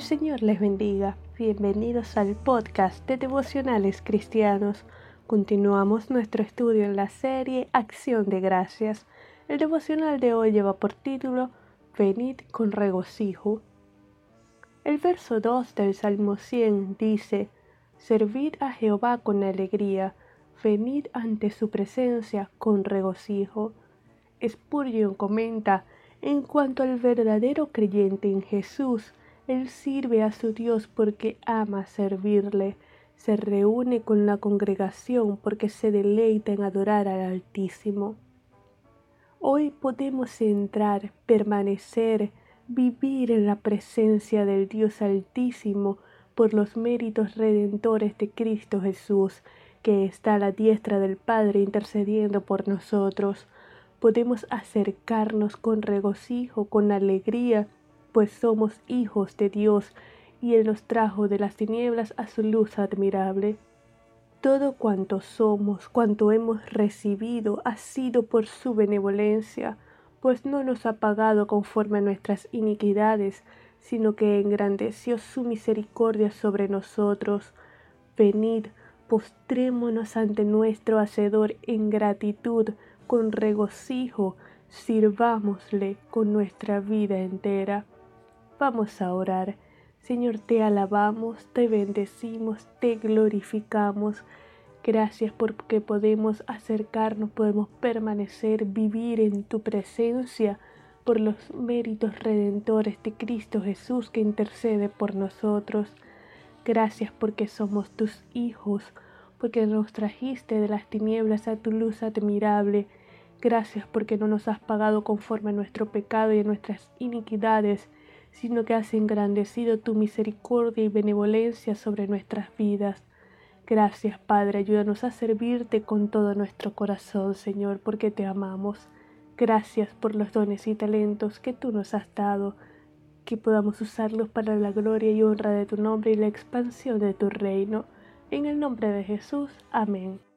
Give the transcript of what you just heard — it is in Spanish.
Señor les bendiga. Bienvenidos al podcast de devocionales cristianos. Continuamos nuestro estudio en la serie Acción de Gracias. El devocional de hoy lleva por título Venid con regocijo. El verso 2 del Salmo 100 dice, Servid a Jehová con alegría, venid ante su presencia con regocijo. Spurgeon comenta, en cuanto al verdadero creyente en Jesús, él sirve a su Dios porque ama servirle, se reúne con la congregación porque se deleita en adorar al Altísimo. Hoy podemos entrar, permanecer, vivir en la presencia del Dios Altísimo por los méritos redentores de Cristo Jesús, que está a la diestra del Padre intercediendo por nosotros. Podemos acercarnos con regocijo, con alegría, pues somos hijos de Dios, y Él nos trajo de las tinieblas a su luz admirable. Todo cuanto somos, cuanto hemos recibido, ha sido por su benevolencia, pues no nos ha pagado conforme a nuestras iniquidades, sino que engrandeció su misericordia sobre nosotros. Venid, postrémonos ante nuestro Hacedor en gratitud, con regocijo, sirvámosle con nuestra vida entera. Vamos a orar. Señor, te alabamos, te bendecimos, te glorificamos. Gracias porque podemos acercarnos, podemos permanecer, vivir en tu presencia por los méritos redentores de Cristo Jesús que intercede por nosotros. Gracias porque somos tus hijos, porque nos trajiste de las tinieblas a tu luz admirable. Gracias porque no nos has pagado conforme a nuestro pecado y a nuestras iniquidades sino que has engrandecido tu misericordia y benevolencia sobre nuestras vidas. Gracias, Padre, ayúdanos a servirte con todo nuestro corazón, Señor, porque te amamos. Gracias por los dones y talentos que tú nos has dado, que podamos usarlos para la gloria y honra de tu nombre y la expansión de tu reino. En el nombre de Jesús, amén.